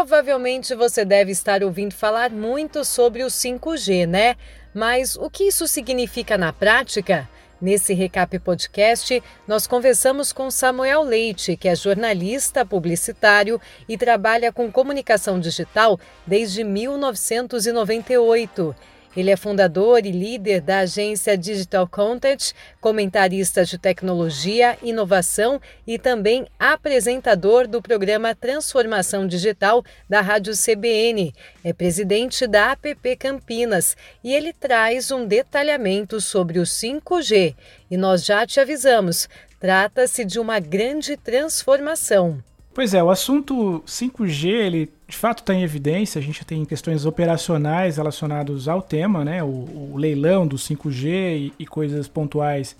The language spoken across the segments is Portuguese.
Provavelmente você deve estar ouvindo falar muito sobre o 5G, né? Mas o que isso significa na prática? Nesse Recap Podcast, nós conversamos com Samuel Leite, que é jornalista publicitário e trabalha com comunicação digital desde 1998. Ele é fundador e líder da agência Digital Content, comentarista de tecnologia, inovação e também apresentador do programa Transformação Digital da Rádio CBN. É presidente da APP Campinas e ele traz um detalhamento sobre o 5G. E nós já te avisamos, trata-se de uma grande transformação. Pois é, o assunto 5G, ele de fato está em evidência. A gente tem questões operacionais relacionadas ao tema, né? O, o leilão do 5G e, e, coisas pontuais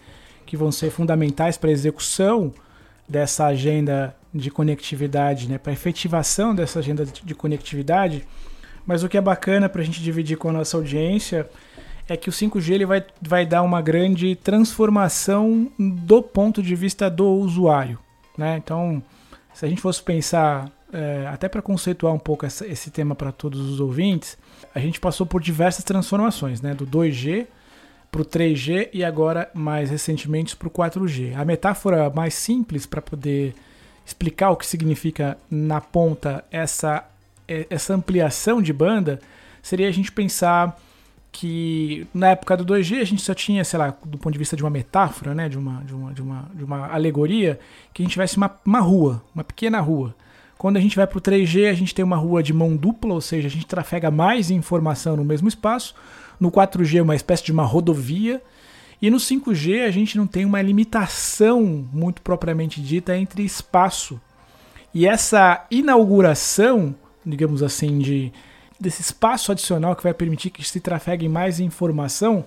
que vão ser fundamentais para a execução dessa agenda de conectividade, né? Para a efetivação dessa agenda de conectividade. Mas o que é bacana para a gente dividir com a nossa audiência é que o 5G ele vai, vai dar uma grande transformação do ponto de vista do usuário, né? Então se a gente fosse pensar, é, até para conceituar um pouco essa, esse tema para todos os ouvintes, a gente passou por diversas transformações, né? Do 2G para o 3G e agora, mais recentemente, para o 4G. A metáfora mais simples para poder explicar o que significa na ponta essa, essa ampliação de banda seria a gente pensar que na época do 2G a gente só tinha, sei lá, do ponto de vista de uma metáfora, né, de uma, de uma, de uma, de uma alegoria, que a gente tivesse uma, uma rua, uma pequena rua. Quando a gente vai para o 3G, a gente tem uma rua de mão dupla, ou seja, a gente trafega mais informação no mesmo espaço. No 4G, uma espécie de uma rodovia. E no 5G, a gente não tem uma limitação muito propriamente dita entre espaço. E essa inauguração, digamos assim, de, desse espaço adicional que vai permitir que se trafegue mais informação,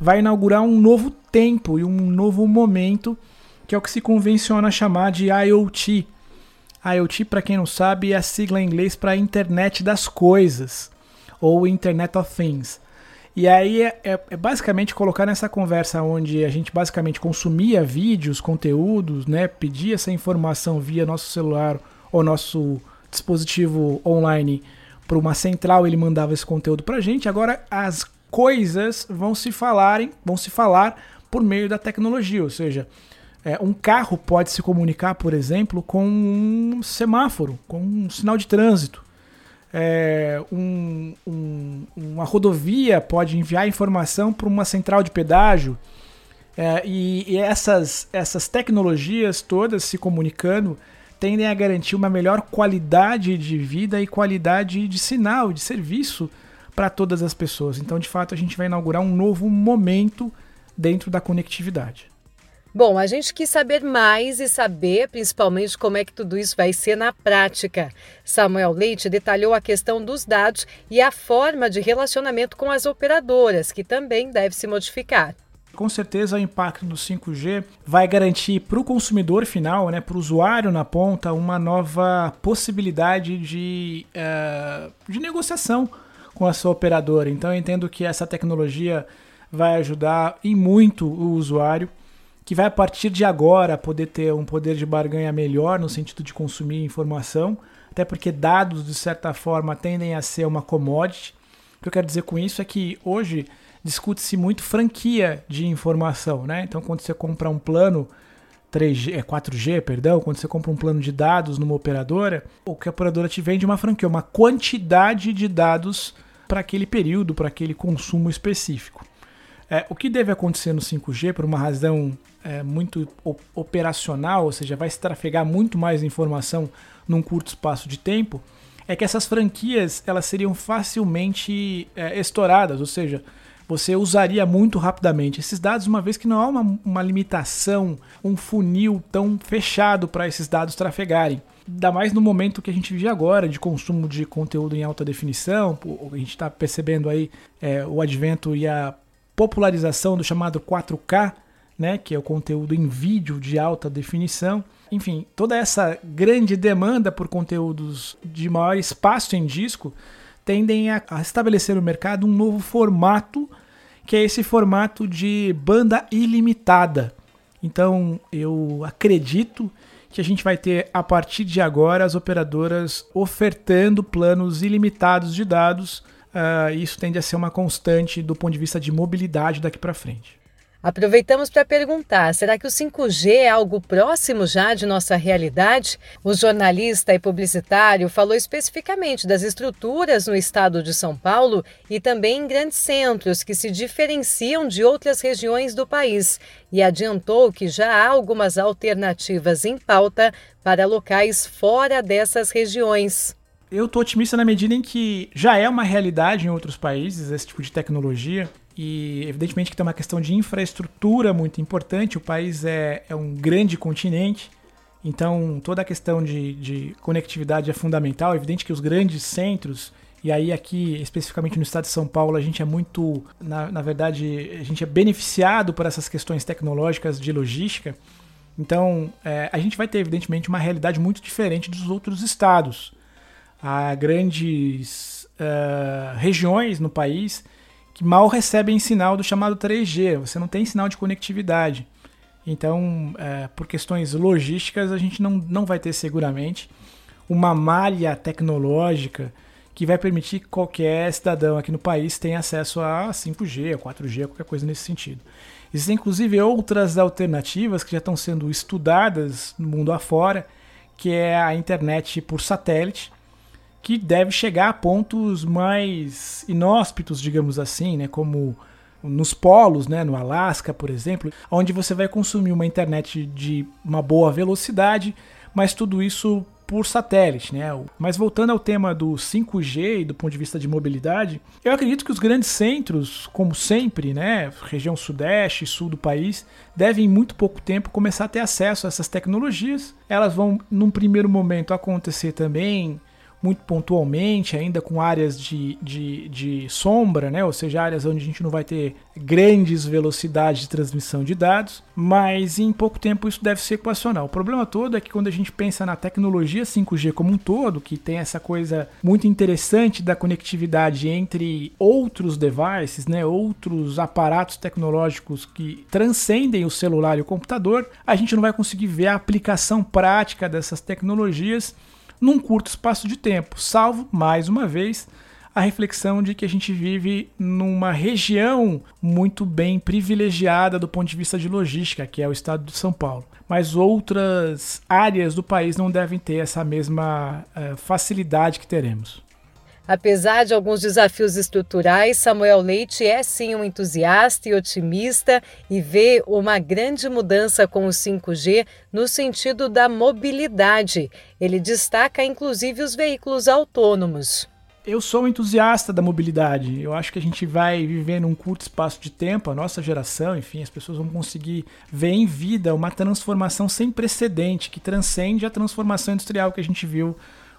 vai inaugurar um novo tempo e um novo momento, que é o que se convenciona chamar de IoT. IoT, para quem não sabe, é a sigla em inglês para Internet das Coisas, ou Internet of Things. E aí é, é, é, basicamente colocar nessa conversa onde a gente basicamente consumia vídeos, conteúdos, né, pedia essa informação via nosso celular ou nosso dispositivo online para uma central, ele mandava esse conteúdo para a gente. Agora as coisas vão se falarem, vão se falar por meio da tecnologia, ou seja, é, um carro pode se comunicar, por exemplo, com um semáforo, com um sinal de trânsito. É, um, um, uma rodovia pode enviar informação para uma central de pedágio. É, e, e essas, essas tecnologias todas se comunicando tendem a garantir uma melhor qualidade de vida e qualidade de sinal, de serviço para todas as pessoas. Então, de fato, a gente vai inaugurar um novo momento dentro da conectividade. Bom, a gente quis saber mais e saber principalmente como é que tudo isso vai ser na prática. Samuel Leite detalhou a questão dos dados e a forma de relacionamento com as operadoras, que também deve se modificar. Com certeza o impacto do 5G vai garantir para o consumidor final, né, para o usuário na ponta, uma nova possibilidade de, uh, de negociação com a sua operadora. Então eu entendo que essa tecnologia vai ajudar em muito o usuário, que vai a partir de agora poder ter um poder de barganha melhor no sentido de consumir informação, até porque dados de certa forma tendem a ser uma commodity. O que eu quero dizer com isso é que hoje discute-se muito franquia de informação, né? Então, quando você compra um plano 3G, 4G, é, perdão, quando você compra um plano de dados numa operadora, o que a operadora te vende é uma franquia, uma quantidade de dados para aquele período, para aquele consumo específico. É, o que deve acontecer no 5G, por uma razão é, muito operacional, ou seja, vai se trafegar muito mais informação num curto espaço de tempo, é que essas franquias elas seriam facilmente é, estouradas, ou seja, você usaria muito rapidamente esses dados, uma vez que não há uma, uma limitação, um funil tão fechado para esses dados trafegarem. Ainda mais no momento que a gente vive agora, de consumo de conteúdo em alta definição, a gente está percebendo aí é, o advento e a popularização do chamado 4K, né, que é o conteúdo em vídeo de alta definição. Enfim, toda essa grande demanda por conteúdos de maior espaço em disco tendem a, estabelecer no mercado um novo formato, que é esse formato de banda ilimitada. Então eu acredito que a gente vai ter a partir de agora as operadoras ofertando planos ilimitados de dados. Uh, isso tende a ser uma constante do ponto de vista de mobilidade daqui para frente. Aproveitamos para perguntar: será que o 5G é algo próximo já de nossa realidade? O jornalista e publicitário falou especificamente das estruturas no estado de São Paulo e também em grandes centros que se diferenciam de outras regiões do país e adiantou que já há algumas alternativas em pauta para locais fora dessas regiões. Eu estou otimista na medida em que já é uma realidade em outros países esse tipo de tecnologia. E evidentemente que tem uma questão de infraestrutura muito importante. O país é, é um grande continente, então toda a questão de, de conectividade é fundamental. É evidente que os grandes centros, e aí aqui especificamente no estado de São Paulo, a gente é muito, na, na verdade, a gente é beneficiado por essas questões tecnológicas de logística. Então é, a gente vai ter evidentemente uma realidade muito diferente dos outros estados. Há grandes uh, regiões no país que mal recebem sinal do chamado 3G. Você não tem sinal de conectividade. Então, é, por questões logísticas, a gente não, não vai ter seguramente uma malha tecnológica que vai permitir que qualquer cidadão aqui no país tenha acesso a 5G, a 4G, qualquer coisa nesse sentido. Existem inclusive outras alternativas que já estão sendo estudadas no mundo afora, que é a internet por satélite, que deve chegar a pontos mais inóspitos, digamos assim, né, como nos polos, né, no Alasca, por exemplo, onde você vai consumir uma internet de uma boa velocidade, mas tudo isso por satélite, né? Mas voltando ao tema do 5G e do ponto de vista de mobilidade, eu acredito que os grandes centros, como sempre, né, região sudeste e sul do país, devem em muito pouco tempo começar a ter acesso a essas tecnologias. Elas vão num primeiro momento acontecer também muito pontualmente, ainda com áreas de, de, de sombra, né? ou seja, áreas onde a gente não vai ter grandes velocidades de transmissão de dados, mas em pouco tempo isso deve ser equacional. O problema todo é que quando a gente pensa na tecnologia 5G como um todo, que tem essa coisa muito interessante da conectividade entre outros devices, né? outros aparatos tecnológicos que transcendem o celular e o computador, a gente não vai conseguir ver a aplicação prática dessas tecnologias num curto espaço de tempo, salvo, mais uma vez, a reflexão de que a gente vive numa região muito bem privilegiada do ponto de vista de logística, que é o estado de São Paulo. Mas outras áreas do país não devem ter essa mesma uh, facilidade que teremos. Apesar de alguns desafios estruturais, Samuel Leite é sim um entusiasta e otimista e vê uma grande mudança com o 5G no sentido da mobilidade. Ele destaca inclusive os veículos autônomos. Eu sou um entusiasta da mobilidade. Eu acho que a gente vai viver num curto espaço de tempo, a nossa geração, enfim, as pessoas vão conseguir ver em vida uma transformação sem precedente que transcende a transformação industrial que a gente viu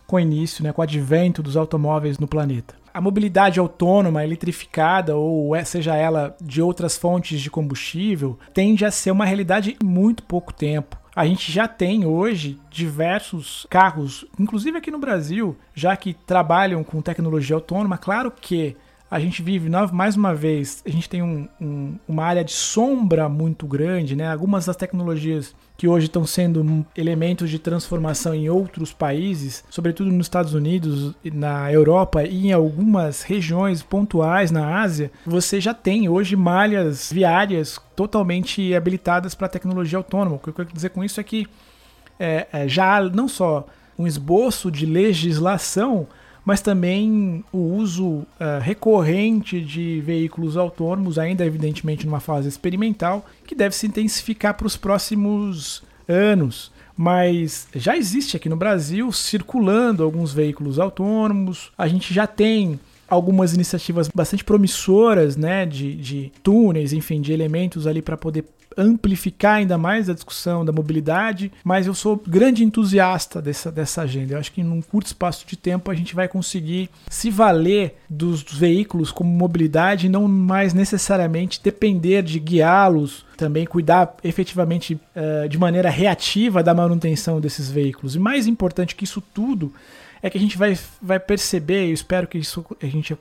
com o início, né, com o advento dos automóveis no planeta. A mobilidade autônoma, eletrificada ou é, seja ela de outras fontes de combustível, tende a ser uma realidade em muito pouco tempo. A gente já tem hoje diversos carros, inclusive aqui no Brasil, já que trabalham com tecnologia autônoma. Claro que a gente vive, mais uma vez, a gente tem um, um, uma área de sombra muito grande, né? Algumas das tecnologias que hoje estão sendo elementos de transformação em outros países, sobretudo nos Estados Unidos, na Europa e em algumas regiões pontuais na Ásia, você já tem hoje malhas viárias totalmente habilitadas para tecnologia autônoma. O que eu quero dizer com isso é que é, é, já não só um esboço de legislação, mas também o uso uh, recorrente de veículos autônomos, ainda evidentemente numa fase experimental, que deve se intensificar para os próximos anos. Mas já existe aqui no Brasil circulando alguns veículos autônomos, a gente já tem algumas iniciativas bastante promissoras, né, de, de túneis, enfim, de elementos ali para poder amplificar ainda mais a discussão da mobilidade, mas eu sou grande entusiasta dessa, dessa agenda. Eu acho que num curto espaço de tempo a gente vai conseguir se valer dos veículos como mobilidade e não mais necessariamente depender de guiá-los, também cuidar efetivamente uh, de maneira reativa da manutenção desses veículos. E mais importante que isso tudo é que a gente vai, vai perceber, eu espero que isso a gente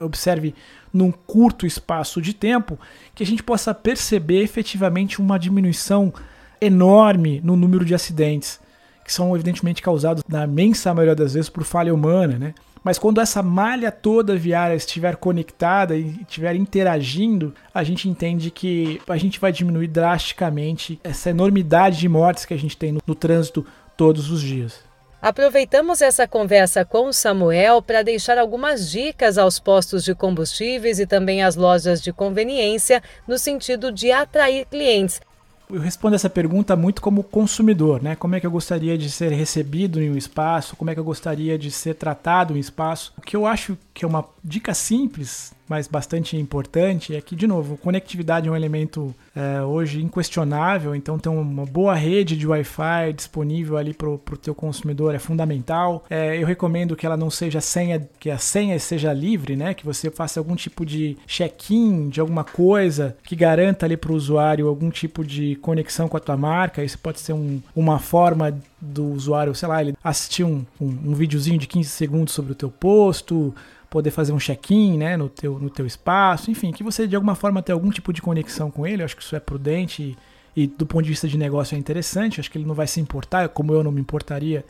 observe num curto espaço de tempo, que a gente possa perceber efetivamente uma diminuição enorme no número de acidentes, que são evidentemente causados, na imensa maioria das vezes, por falha humana, né? Mas quando essa malha toda viária estiver conectada e estiver interagindo, a gente entende que a gente vai diminuir drasticamente essa enormidade de mortes que a gente tem no, no trânsito todos os dias. Aproveitamos essa conversa com o Samuel para deixar algumas dicas aos postos de combustíveis e também às lojas de conveniência no sentido de atrair clientes. Eu respondo essa pergunta muito como consumidor, né? Como é que eu gostaria de ser recebido em um espaço? Como é que eu gostaria de ser tratado em um espaço? O que eu acho que é uma dica simples mas bastante importante, é que, de novo, conectividade é um elemento é, hoje inquestionável, então ter uma boa rede de Wi-Fi disponível ali para o teu consumidor é fundamental. É, eu recomendo que ela não seja senha, que a senha seja livre, né? Que você faça algum tipo de check-in de alguma coisa que garanta ali para o usuário algum tipo de conexão com a tua marca. Isso pode ser um, uma forma do usuário, sei lá, ele assistir um, um, um videozinho de 15 segundos sobre o teu posto, poder fazer um check-in né, no, teu, no teu espaço, enfim, que você de alguma forma tenha algum tipo de conexão com ele, eu acho que isso é prudente e, e do ponto de vista de negócio é interessante, acho que ele não vai se importar, como eu não me importaria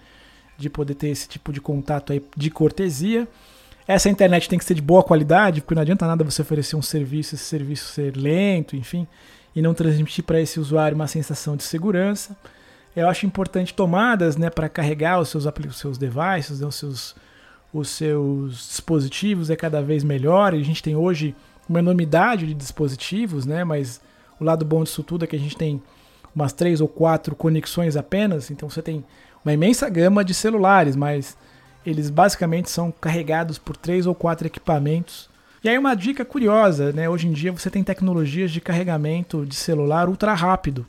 de poder ter esse tipo de contato aí de cortesia. Essa internet tem que ser de boa qualidade, porque não adianta nada você oferecer um serviço, esse serviço ser lento, enfim, e não transmitir para esse usuário uma sensação de segurança. Eu acho importante tomadas, né, para carregar os seus, os seus devices, os seus os seus dispositivos é cada vez melhor. A gente tem hoje uma enormidade de dispositivos, né? Mas o lado bom disso tudo é que a gente tem umas três ou quatro conexões apenas. Então você tem uma imensa gama de celulares, mas eles basicamente são carregados por três ou quatro equipamentos. E aí uma dica curiosa, né? Hoje em dia você tem tecnologias de carregamento de celular ultra rápido.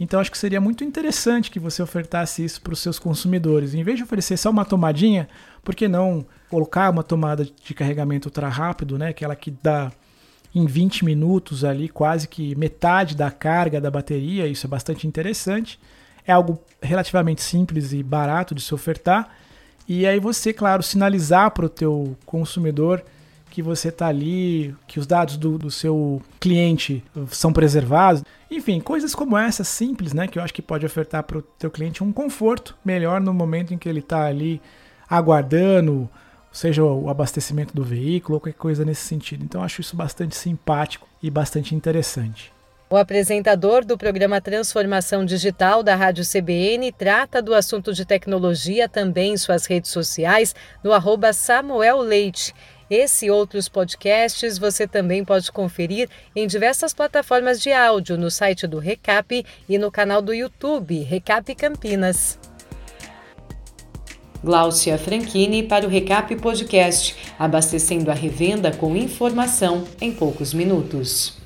Então acho que seria muito interessante que você ofertasse isso para os seus consumidores. Em vez de oferecer só uma tomadinha, por que não colocar uma tomada de carregamento ultra rápido, né? Aquela que dá em 20 minutos ali quase que metade da carga da bateria. Isso é bastante interessante. É algo relativamente simples e barato de se ofertar. E aí você, claro, sinalizar para o teu consumidor que você está ali, que os dados do, do, seu cliente são preservados. Enfim, coisas como essa simples, né, que eu acho que pode ofertar para o teu cliente um conforto melhor no momento em que ele está ali aguardando, seja o abastecimento do veículo ou qualquer coisa nesse sentido. Então, acho isso bastante simpático e bastante interessante. O apresentador do programa Transformação Digital da Rádio CBN trata do assunto de tecnologia também em suas redes sociais, no arroba Samuel Leite. Esse e outros podcasts você também pode conferir em diversas plataformas de áudio no site do Recap e no canal do YouTube Recap Campinas. Gláucia Franchini para o Recap Podcast, abastecendo a revenda com informação em poucos minutos.